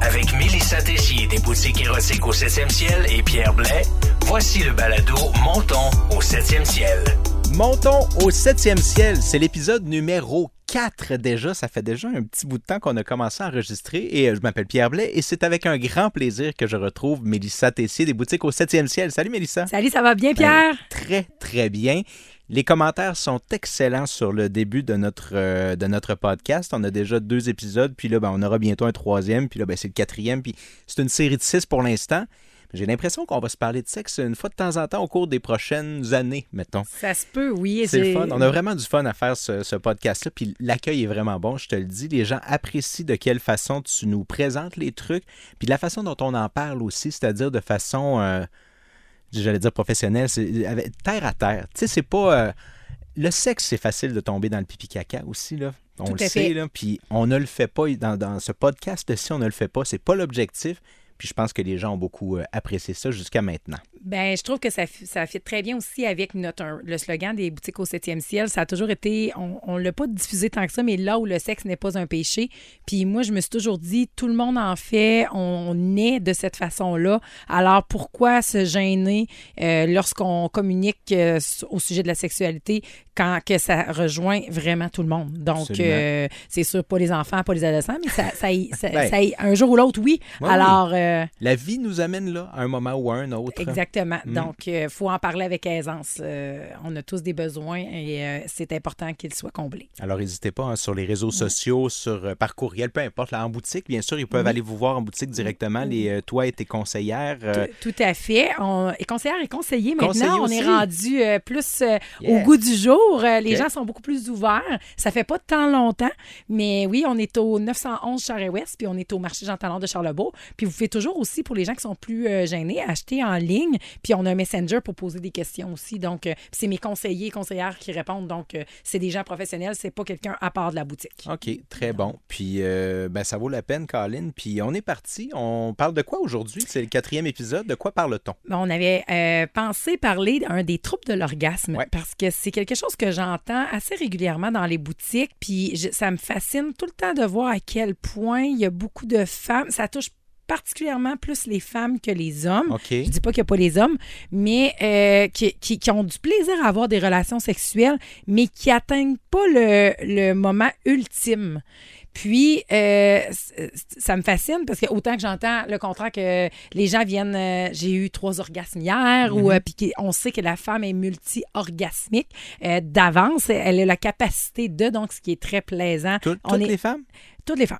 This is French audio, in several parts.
Avec Mélissa Tessier des boutiques érotiques au 7e ciel et Pierre Blais, voici le balado Montons au 7e ciel. Montons au 7e ciel, c'est l'épisode numéro 4 déjà. Ça fait déjà un petit bout de temps qu'on a commencé à enregistrer. Et euh, je m'appelle Pierre Blais et c'est avec un grand plaisir que je retrouve Mélissa Tessier des boutiques au 7e ciel. Salut Mélissa. Salut, ça va bien Pierre? Ben, très, très bien. Les commentaires sont excellents sur le début de notre, euh, de notre podcast. On a déjà deux épisodes, puis là, ben, on aura bientôt un troisième, puis là, ben, c'est le quatrième, puis c'est une série de six pour l'instant. J'ai l'impression qu'on va se parler de sexe une fois de temps en temps au cours des prochaines années, mettons. Ça se peut, oui. C'est le fun. On a vraiment du fun à faire ce, ce podcast-là. Puis l'accueil est vraiment bon, je te le dis. Les gens apprécient de quelle façon tu nous présentes les trucs. Puis de la façon dont on en parle aussi, c'est-à-dire de façon. Euh, j'allais dire professionnel, c'est avec- terre à terre. Tu sais, c'est pas. euh, le sexe, c'est facile de tomber dans le pipi caca aussi, là. On Tout le sait, là. Puis on ne le fait pas. Dans, dans ce podcast-ci, on ne le fait pas. C'est pas l'objectif. Puis je pense que les gens ont beaucoup euh, apprécié ça jusqu'à maintenant. Ben, je trouve que ça, ça fit très bien aussi avec notre, le slogan des boutiques au 7e ciel. Ça a toujours été, on ne l'a pas diffusé tant que ça, mais là où le sexe n'est pas un péché. Puis moi, je me suis toujours dit, tout le monde en fait, on est de cette façon-là. Alors pourquoi se gêner euh, lorsqu'on communique euh, au sujet de la sexualité quand que ça rejoint vraiment tout le monde? Donc, euh, c'est sûr, pas les enfants, pas les adolescents, mais ça, ça, y- ça- Ben. ça un jour ou l'autre, oui. Ouais, Alors, La vie nous amène là, à un moment ou à un autre. Exactement. Mm. Donc, il faut en parler avec aisance. Euh, on a tous des besoins et euh, c'est important qu'ils soient comblés. Alors, n'hésitez pas hein, sur les réseaux sociaux, sur euh, par courriel, peu importe, là, en boutique, bien sûr, ils peuvent Oui. aller vous voir en boutique directement, les, euh, toi et tes conseillères. euh, Tout tout à fait. On, et conseillère et conseiller, maintenant, Conseiller on est rendu euh, plus euh, Yeah. au goût du jour. Euh, les gens sont beaucoup plus ouverts. Ça fait pas tant longtemps, mais oui, on est au 911 Charest-Ouest, puis on est au marché Jean Talon de Charlebourg. Puis vous pouvez toujours aussi, pour les gens qui sont plus euh, gênés, acheter en ligne. Puis on a un messenger pour poser des questions aussi. Donc, euh, c'est mes conseillers et conseillères qui répondent. Donc, euh, c'est des gens professionnels. C'est pas quelqu'un à part de la boutique. OK, très bon. Puis, euh, ben, ça vaut la peine, Colin. Puis, on est parti. On parle de quoi aujourd'hui? C'est le quatrième épisode. De quoi parle-t-on? Ben, On avait euh, pensé parler d'un des troubles de l'orgasme Ouais. parce que c'est quelque chose que j'entends assez régulièrement dans les boutiques. Puis je- ça me fascine tout le temps de voir à quel point il y a beaucoup de femmes. Ça touche particulièrement plus les femmes que les hommes. OK. Je dis pas qu'il n'y a pas les hommes, mais euh, qui, qui- qui ont du plaisir à avoir des relations sexuelles, mais qui atteignent pas le, le moment ultime. Puis, euh, ça me fascine parce que autant que j'entends le contraire que les gens viennent, euh, j'ai eu trois orgasmes hier, ou euh, puis on sait que la femme est multi-orgasmique d'avance, elle a la capacité de, donc ce qui est très plaisant. Tout- On toutes est- les femmes? Toutes les femmes.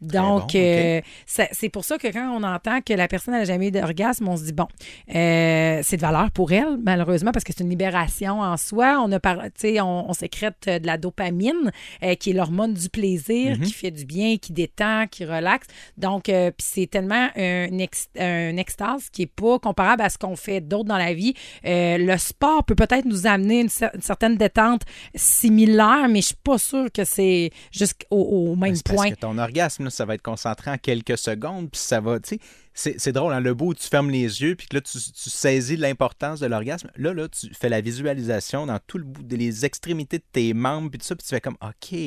Donc, bon, euh, c'est pour ça que quand on entend que la personne n'a jamais eu d'orgasme, on se dit, bon, euh, c'est de valeur pour elle, malheureusement, parce que c'est une libération en soi. On, a par- on, on sécrète euh, de la dopamine, euh, qui est l'hormone du plaisir, Mhm. qui fait du bien, qui détend, qui relaxe. Donc, puis c'est tellement un, ex- un extase qui n'est pas comparable à ce qu'on fait d'autres dans la vie. Le sport peut peut-être nous amener une, cer- une certaine détente similaire, mais je suis pas sûre que c'est jusqu'au au même point. que ton orgasme, ça va être concentré en quelques secondes, puis ça va, tu sais, c'est drôle, hein, le bout où tu fermes les yeux, puis que là, tu, saisis l'importance de l'orgasme. Là, là, tu fais la visualisation dans tout le bout, les extrémités de tes membres, puis tout ça, puis tu fais comme, OK,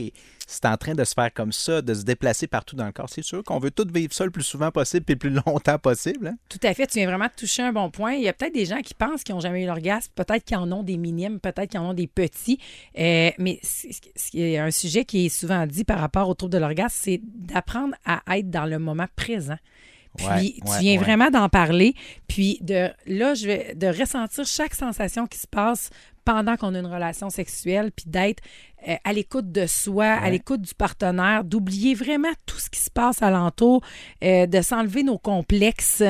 c'est en train de se faire comme ça, de se déplacer partout dans le corps. C'est sûr qu'on veut tout vivre ça le plus souvent possible, puis le plus longtemps possible. hein. Tout à fait, tu viens vraiment de toucher un bon point. Il y a peut-être des gens qui pensent qu'ils n'ont jamais eu l'orgasme, peut-être qu'ils en ont des minimes, peut-être qu'ils en ont des petits. Euh, mais c'est un sujet qui est souvent dit par rapport au trouble de l'orgasme, c'est d'apprendre à être dans le moment présent. Puis Ouais, tu viens ouais. vraiment d'en parler, puis de là je vais de ressentir chaque sensation qui se passe pendant qu'on a une relation sexuelle, puis d'être euh, à l'écoute de soi, à l'écoute du partenaire, d'oublier vraiment tout ce qui se passe alentour, euh, de s'enlever nos complexes.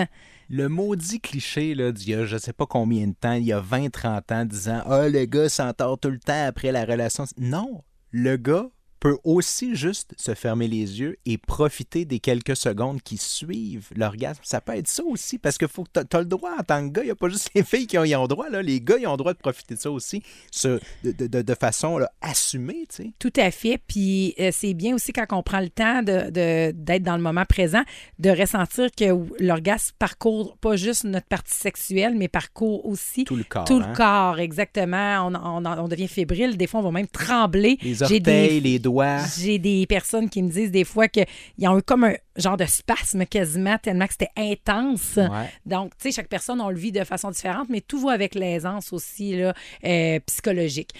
Le maudit cliché là, d'il y a je sais pas combien de temps, il y a 20-30 ans, disant Ah, le gars s'entend tout le temps après la relation. Non, le gars peut aussi juste se fermer les yeux et profiter des quelques secondes qui suivent l'orgasme. Ça peut être ça aussi, parce que faut que t'as- t'as le droit en tant que gars. Il n'y a pas juste les filles qui ont, y ont droit. Là. Les gars, ils ont le droit de profiter de ça aussi ce- de, de- de- façon là, assumée. tu sais. Tout à fait. Puis euh, c'est bien aussi quand on prend le temps de- de- d'être dans le moment présent, de ressentir que l'orgasme parcourt pas juste notre partie sexuelle, mais parcourt aussi Tout le corps. tout hein. le corps. Exactement. On, on- on devient fébrile. Des fois, on va même trembler. Les orteils, des- les doigts. Doigts. J'ai des personnes qui me disent des fois qu'ils ont eu comme un genre de spasme quasiment, tellement que c'était intense. Ouais. Donc, tu sais, chaque personne, on le vit de façon différente, mais tout va avec l'aisance aussi là, euh, psychologique.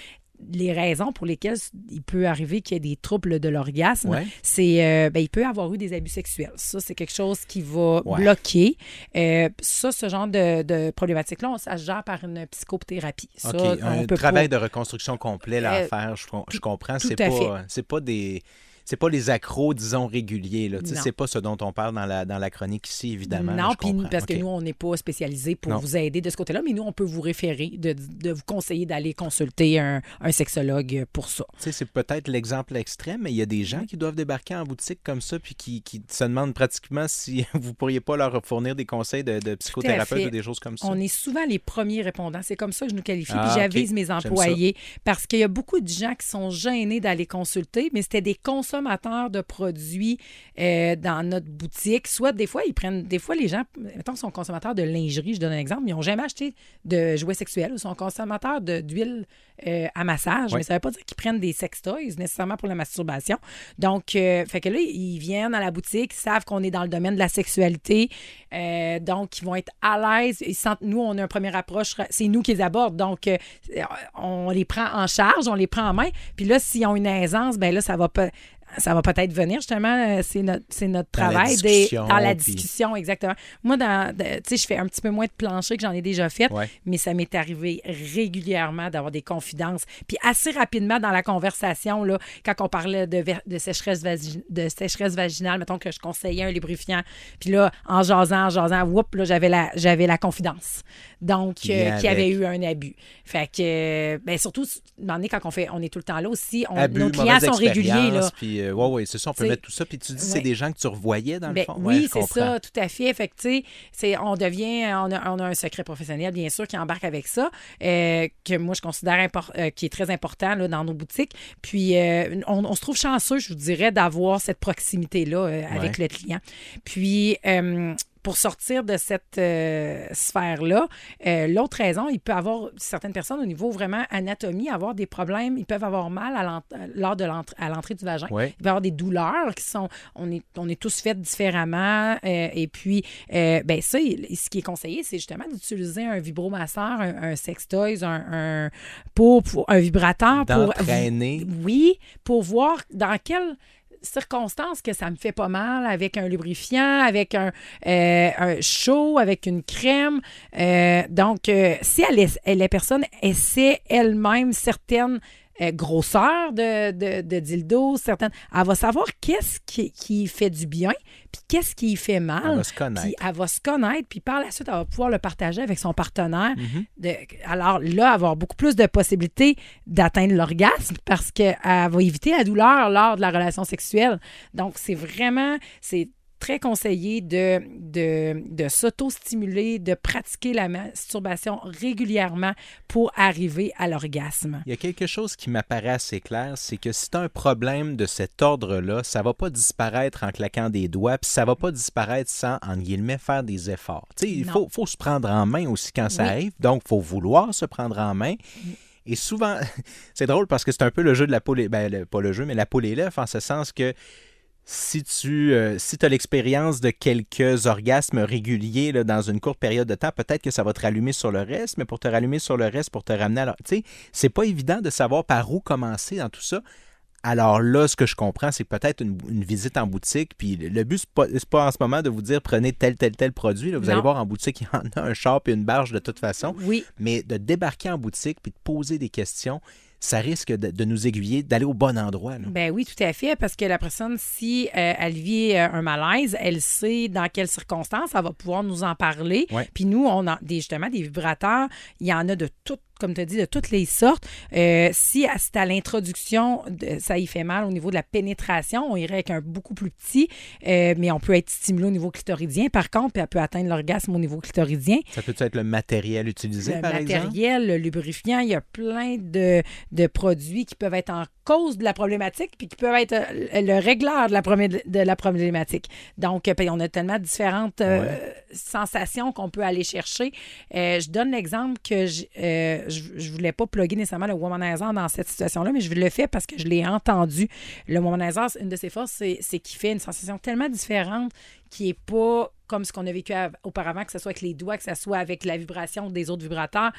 Les raisons pour lesquelles il peut arriver qu'il y ait des troubles de l'orgasme, Ouais. c'est euh, ben, il peut avoir eu des abus sexuels. Ça, c'est quelque chose qui va Ouais. bloquer. Euh, ça, ce genre de, de problématique-là, on- ça se gère par une psychothérapie. Ça, OK, on un peut travail pas- de reconstruction complet là, à Euh, faire, je, je comprends. C'est pas, c'est pas des. C'est pas les accros, disons, réguliers. Là. C'est pas ce dont on parle dans la, dans la chronique ici, évidemment. Non, puis parce que nous, on n'est pas spécialisé pour Non. vous aider de ce côté-là, mais nous, on peut vous référer, de, de vous conseiller d'aller consulter un, un sexologue pour ça. C'est peut-être l'exemple extrême, mais il y a des gens qui doivent débarquer en boutique comme ça, puis qui, qui se demandent pratiquement si vous pourriez pas leur fournir des conseils de, de psychothérapeute ou des choses comme ça. On est souvent les premiers répondants. C'est comme ça que je nous qualifie. Ah, puis j'avise ok. mes employés parce qu'il y a beaucoup de gens qui sont gênés d'aller consulter, mais c'était des consommateurs de produits euh, dans notre boutique. Soit des fois, ils prennent. Des fois, les gens, mettons, sont consommateurs de lingerie, je donne un exemple, ils n'ont jamais acheté de jouets sexuels ou sont consommateurs d'huile euh, à massage. Mais ça ne veut pas dire qu'ils prennent des sextoys nécessairement pour la masturbation. Donc, euh, fait que là, ils viennent à la boutique, ils savent qu'on est dans le domaine de la sexualité. euh, donc, ils vont être à l'aise. Ils sentent, nous, on a une première approche, c'est nous qui les abordent. Donc, euh, on les prend en charge, on les prend en main. Puis là, s'ils ont une aisance, ben là, ça va pas. Ça va peut-être venir, justement. C'est notre, c'est notre Dans la travail. des- discussion, dans la puis- discussion, exactement. Moi, dans, tu sais, je fais un petit peu moins de plancher que j'en ai déjà fait, Ouais. mais ça m'est arrivé régulièrement d'avoir des confidences. Puis assez rapidement dans la conversation, là, quand on parlait de, sécheresse, de sécheresse vaginale, mettons que je conseillais un lubrifiant, puis là, en jasant, en jasant, whoop, là, j'avais la, j'avais la confidence. Donc, euh, qui avait eu un abus. Fait que, euh, ben surtout, donné, quand on fait, on est tout le temps là aussi, on- Abus, nos clients sont réguliers, là. Puis, euh, ouais, ouais, c'est ça, on peut mettre tout ça. Puis tu dis, c'est ouais. des gens que tu revoyais dans le Ben fond. Ouais, oui, c'est ça, tout à fait. Fait que, tu sais, on devient, on a, on a un secret professionnel, bien sûr, qui embarque avec ça, euh, que moi, je considère impor- euh, qui est très important là, dans nos boutiques. Puis, euh, on, on se trouve chanceux, je vous dirais, d'avoir cette proximité-là euh, avec Ouais. le client. Puis, euh, pour sortir de cette euh, sphère-là, euh, l'autre raison, il peut avoir certaines personnes au niveau vraiment anatomie, avoir des problèmes, ils peuvent avoir mal à l'ent- lors de l'entrée à l'entrée du vagin. Ouais. Il y avoir des douleurs qui sont. On est, on est tous faits différemment. euh, et puis, euh, ben ça, il- ce qui est conseillé, c'est justement d'utiliser un vibromasseur, un, un sextoys, un, un- pour, pour- un vibrateur pour. Oui, pour voir dans quelle circonstances que ça me fait pas mal avec un lubrifiant, avec un, euh, chaud, avec une crème. Euh, donc, euh, si elle est- la personne essaie elle-même certaines euh, grosseurs de, de, de dildo, certaines, elle va savoir qu'est-ce qui, qui fait du bien, puis qu'est-ce qui fait mal. Elle va se connaître. Puis elle va se connaître, puis par la suite, elle va pouvoir le partager avec son partenaire. Mhm. De- alors là, avoir beaucoup plus de possibilités d'atteindre l'orgasme parce qu'elle va éviter la douleur lors de la relation sexuelle. Donc, c'est vraiment, c'est très conseillé de, de, de s'auto-stimuler, de pratiquer la masturbation régulièrement pour arriver à l'orgasme. Il y a quelque chose qui m'apparaît assez clair, c'est que si tu as un problème de cet ordre-là, ça va pas disparaître en claquant des doigts, puis ça va pas disparaître sans, en guillemets, faire des efforts. Tu sais, il faut, faut se prendre en main aussi quand ça Oui. arrive, donc il faut vouloir se prendre en main. Et souvent, c'est drôle parce que c'est un peu le jeu de la poule et... Ben, le- pas le jeu, mais la poule et l'œuf, en ce sens que si tu euh, si as l'expérience de quelques orgasmes réguliers là, dans une courte période de temps, peut-être que ça va te rallumer sur le reste, mais pour te rallumer sur le reste, pour te ramener à... la- Tu sais, c'est pas évident de savoir par où commencer dans tout ça. Alors là, ce que je comprends, c'est peut-être une, une visite en boutique. Puis le but, c'est pas, pas en ce moment de vous dire prenez tel, tel, tel produit. là. Vous Non. allez voir en boutique, il y en a un char et une barge de toute façon. Oui, Mais de débarquer en boutique puis de poser des questions, ça risque de, de nous aiguiller, d'aller au bon endroit. là. Ben oui, tout à fait, parce que la personne, si euh, elle vit euh, un malaise, elle sait dans quelles circonstances, elle va pouvoir nous en parler. Ouais. Puis nous, on a des, justement des vibrateurs, il y en a de toutes, comme tu as dit, de toutes les sortes. Euh, si c'est à l'introduction, de- ça y fait mal au niveau de la pénétration, on irait avec un beaucoup plus petit, euh, mais on peut être stimulé au niveau clitoridien, par contre, puis elle peut atteindre l'orgasme au niveau clitoridien. Ça peut être le matériel utilisé, Le par exemple? matériel, le lubrifiant, il y a plein de, de produits qui peuvent être en cause de la problématique puis qui peuvent être euh, le régleur de la, de la problématique. Donc, on a tellement différentes euh, sensations qu'on peut aller chercher. Euh, je donne l'exemple que j'- euh, je, voulais pas plugger nécessairement le womanizer dans cette situation-là, mais je le fais parce que je l'ai entendu. Le womanizer, une de ses forces, c'est qu'il fait une sensation tellement différente qui est pas comme ce qu'on a vécu av- auparavant, que ce soit avec les doigts, que ce soit avec la vibration des autres vibrateurs,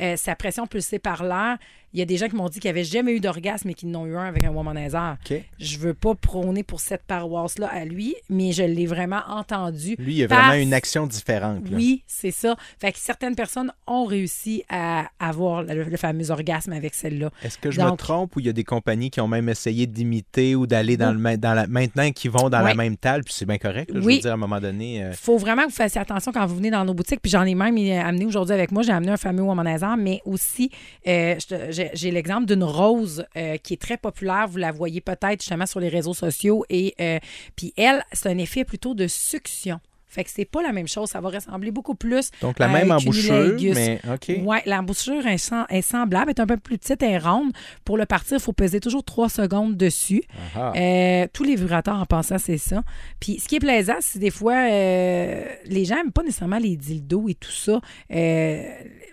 euh, sa pression pulsée par l'air. Il y a des gens qui m'ont dit qu'ils n'avaient jamais eu d'orgasme et qu'ils n'ont eu un avec un womanizer. OK. Je veux pas prôner pour cette paroisse-là à lui, mais je l'ai vraiment entendu. Lui, il y a Parce- vraiment une action différente. là. Oui, c'est ça. Fait que certaines personnes ont réussi à avoir le, le fameux orgasme avec celle-là. Est-ce que je me Donc- trompe ou il y a des compagnies qui ont même essayé d'imiter ou d'aller dans Oui. le dans la maintenant qui vont dans la même table puis c'est bien correct. là, je Oui. dire à un moment donné. euh, faut vraiment que vous fassiez attention quand vous venez dans nos boutiques. Puis j'en ai même euh, amené aujourd'hui avec moi. J'ai amené un fameux womanizer, mais aussi, euh, j'ai l'exemple d'une rose euh, qui est très populaire. Vous la voyez peut-être justement sur les réseaux sociaux. Et puis elle, c'est un effet plutôt de succión. Fait que c'est pas la même chose. Ça va ressembler beaucoup plus. donc la même un embouchure, mais OK. Oui, l'embouchure est, sem- est semblable, est un peu plus petite, elle est ronde. Pour le partir, il faut peser toujours trois secondes dessus. Ah. Euh, tous les vibrateurs, en passant, c'est ça. Puis, ce qui est plaisant, c'est des fois, euh, les gens n'aiment pas nécessairement les dildos et tout ça. Euh,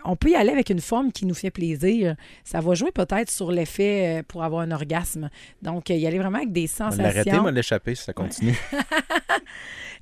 on peut y aller avec une forme qui nous fait plaisir. Ça va jouer peut-être sur l'effet euh, pour avoir un orgasme. Donc, euh, y aller vraiment avec des On va L'arrêter, sensations. moi l'échapper si ça continue.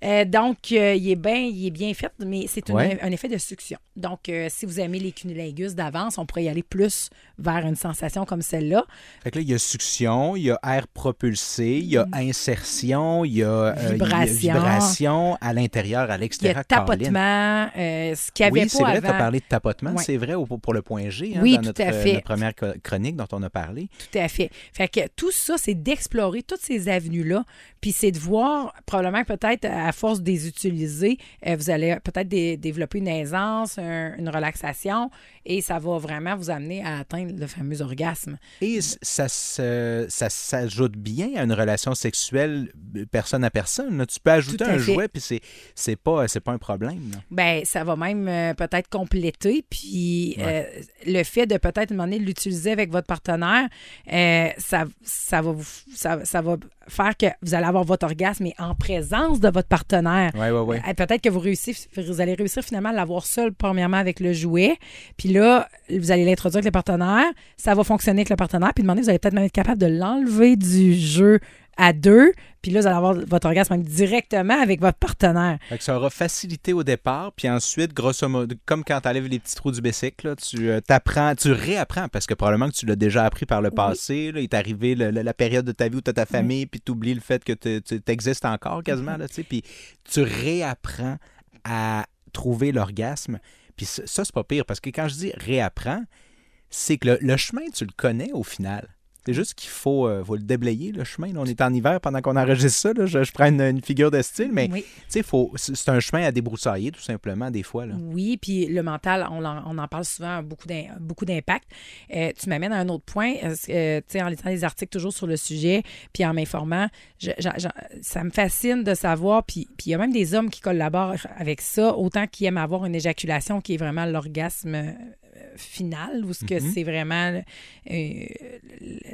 Euh, donc, euh, il, est bien, il est bien fait, mais c'est Ouais. un effet de succion. Donc, euh, si vous aimez les cunnilingus d'avance, on pourrait y aller plus vers une sensation comme celle-là. Fait que là, il y a succion, il y a air propulsé, il y a insertion, il y a, euh, il y a Mm. Vibration. à l'intérieur, à Il y l'extérieur. a tapotement, euh, ce qu'il n'y avait Oui, pas c'est vrai, tu as avant. parlé de tapotement. Ouais. C'est vrai pour le point G, hein, Oui, dans tout notre, à euh, fait. notre première chronique dont on a parlé. Tout à fait. Fait que tout ça, c'est d'explorer toutes ces avenues-là, puis c'est de voir, probablement peut-être à force de les utiliser, vous allez peut-être dé- développer une aisance, un- une relaxation, et ça va vraiment vous amener à atteindre le fameux orgasme. Et ça, ça s'ajoute bien à une relation sexuelle personne à personne. Tu peux ajouter un fait. jouet, puis c'est, c'est, pas, c'est pas un problème. Ben, ça va même euh, peut-être compléter. Puis euh, le fait de peut-être demander de l'utiliser avec votre partenaire, euh, ça, ça, va vous, ça, ça va faire que vous allez avoir votre orgasme, mais en présence de votre partenaire. Oui, oui, oui. Euh, Peut-être que vous, réussissez, vous allez réussir finalement à l'avoir seul, premièrement, avec le jouet. Puis là, vous allez l'introduire avec le partenaire. Ça va fonctionner avec le partenaire. Puis demander, vous allez peut-être même être capable de l'enlever du jeu à deux. Puis là, vous allez avoir votre orgasme directement avec votre partenaire. Fait que ça aura facilité au départ, puis ensuite, grosso modo, comme quand tu enlèves les petits trous du bicycle, là, tu euh, t'apprends, tu réapprends, parce que probablement que tu l'as déjà appris par le passé. là, il est arrivé le- la période de ta vie où tu as ta famille, puis tu oublies le fait que tu existes encore quasiment, là, tu sais, puis tu réapprends à trouver l'orgasme. Puis ça, ça, c'est pas pire, parce que quand je dis réapprends, c'est que le, le chemin, tu le connais au final. C'est juste qu'il faut, euh, faut le déblayer, le chemin. Là, on est en hiver pendant qu'on enregistre ça. là. Je, je prends une, une figure de style, mais Oui. c'est un chemin à débroussailler, tout simplement, des fois. Là. Oui, puis le mental, on en, on en parle souvent, beaucoup d'im- beaucoup d'impact. Euh, tu m'amènes à un autre point, euh, en lisant des articles toujours sur le sujet, puis en m'informant, ça me fascine de savoir, puis puis il y a même des hommes qui collaborent avec ça, autant qui aiment avoir une éjaculation qui est vraiment l'orgasme euh, final, ou ce que Mhm. c'est vraiment euh,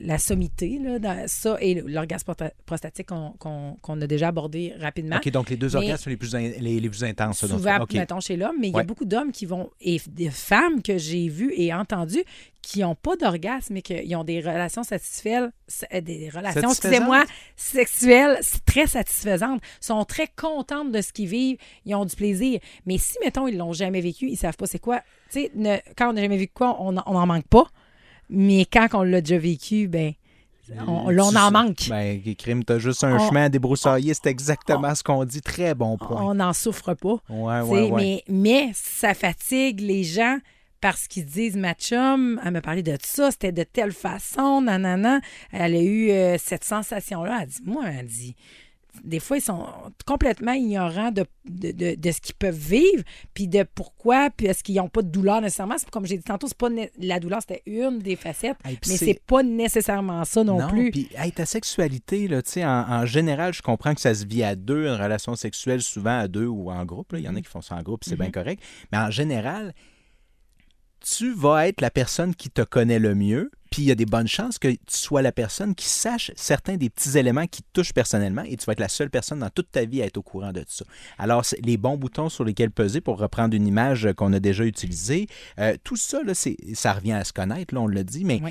la sommité, là, dans ça, et l'orgasme prostatique qu'on a déjà abordé rapidement. OK, donc les deux Mais- orgasmes les plus, in- les, les plus intenses. donc, Souvent, mettons, chez l'homme, mais il y a beaucoup d'hommes qui vont, et des femmes que j'ai vues et entendues, qui n'ont pas d'orgasme, mais qui ont des relations satisfaites, des relations, Satisfaisantes? excusez-moi, sexuelles c'est très satisfaisantes, sont très contentes de ce qu'ils vivent, ils ont du plaisir. Mais si, mettons, ils l'ont jamais vécu, ils savent pas c'est quoi. Tu sais, ne- quand on n'a jamais vécu quoi, on n'en manque pas. Mais quand on l'a déjà vécu, ben, on, là, on Tu- en manque. Ben, crime, t'as juste un On- chemin à débroussailler, c'est exactement ce qu'on dit. Très bon point. on n'en souffre pas. Ouais, Tu ouais, sais, ouais. Mais, mais ça fatigue les gens parce qu'ils disent ma chum, elle me parlait de ça, c'était de telle façon, nanana. Elle a eu euh, cette sensation-là. Elle dit, moi, elle dit, des fois, ils sont complètement ignorants de, de, de- de ce qu'ils peuvent vivre, puis de pourquoi, puis est-ce qu'ils n'ont pas de douleur nécessairement. Comme j'ai dit tantôt, c'est pas la douleur, c'était une des facettes, Hey, mais c'est- pas nécessairement ça non, plus. Puis, hey, ta sexualité, là, tu sais, en, en général, je comprends que ça se vit à deux, une relation sexuelle, souvent à deux ou en groupe. Il y en a qui font ça en groupe, c'est bien correct. Mais en général, tu vas être la personne qui te connaît le mieux, Puis il y a des bonnes chances que tu sois la personne qui sache certains des petits éléments qui te touchent personnellement et tu vas être la seule personne dans toute ta vie à être au courant de tout ça. Alors, les bons boutons sur lesquels peser pour reprendre une image qu'on a déjà utilisée, euh, tout ça, là, ça revient à se connaître, là, on l'a dit, mais,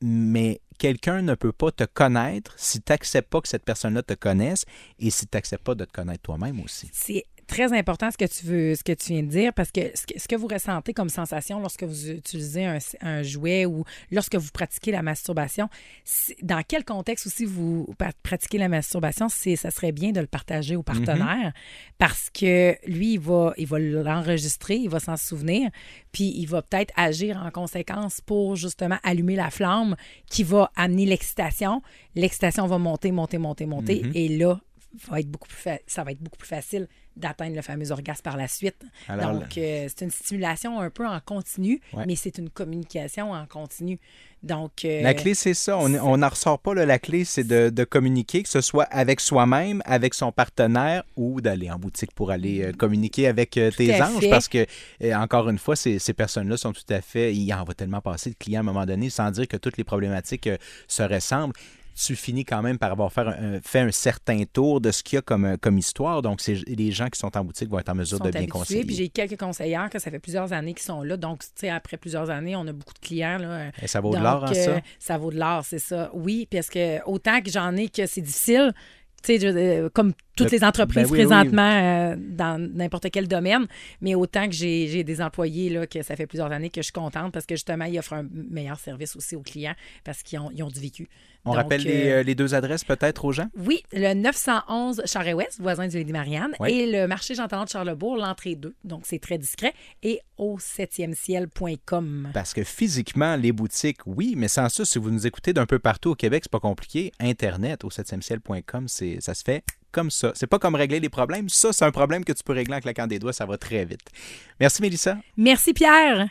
mais quelqu'un ne peut pas te connaître si tu n'acceptes pas que cette personne-là te connaisse et si tu n'acceptes pas de te connaître toi-même aussi. Très important ce que tu veux, ce que tu viens de dire, parce que ce que, vous ressentez comme sensation lorsque vous utilisez un, jouet ou lorsque vous pratiquez la masturbation, dans quel contexte aussi vous pratiquez la masturbation, c'est ça serait bien de le partager au partenaire parce que lui, il va, il va l'enregistrer, il va s'en souvenir, puis il va peut-être agir en conséquence pour justement allumer la flamme qui va amener l'excitation. L'excitation va monter, monter, monter, monter, et là, va être beaucoup plus ça va être beaucoup plus facile d'atteindre le fameux orgasme par la suite. Donc, euh, c'est une stimulation un peu en continu, mais c'est une communication en continu. Donc, euh, la clé, c'est ça. On n'en ressort pas. la clé, c'est de, communiquer, que ce soit avec soi-même, avec son partenaire ou d'aller en boutique pour aller euh, communiquer avec tes anges. Parce que, encore une fois, ces, ces personnes-là sont tout à fait. Il en va tellement passer de clients à un moment donné sans dire que toutes les problématiques se ressemblent tu finis quand même par avoir fait un, certain tour de ce qu'il y a comme, euh, comme histoire. Donc, les gens qui sont en boutique vont être en mesure de bien conseiller. Puis j'ai quelques conseillères que ça fait plusieurs années qui sont là. Donc, tu sais, après plusieurs années, on a beaucoup de clients. Là. Et ça vaut de l'or, hein, ça? Euh, ça vaut de l'or, c'est ça. Oui, parce que autant que j'en ai que c'est difficile, tu sais, comme toutes les entreprises ben présentement dans n'importe quel domaine, mais autant que j'ai des employés là, que ça fait plusieurs années que je suis contente parce que justement, ils offrent un meilleur service aussi aux clients parce qu'ils ont, ils ont du vécu. On rappelle euh, euh, les, deux adresses peut-être aux gens? Oui, le 911 Charest-Ouest, voisin du Lady Marianne, et le marché Jean-Talon de Charlebourg, l'entrée 2. Donc, c'est très discret. Et au 7e ciel.com. Parce que physiquement, les boutiques, oui, mais sans ça, si vous nous écoutez d'un peu partout au Québec, c'est pas compliqué. Internet au 7e ciel.com, ça se fait comme ça. C'est pas comme régler les problèmes. Ça, c'est un problème que tu peux régler en claquant des doigts. Ça va très vite. Merci, Mélissa. Merci, Pierre.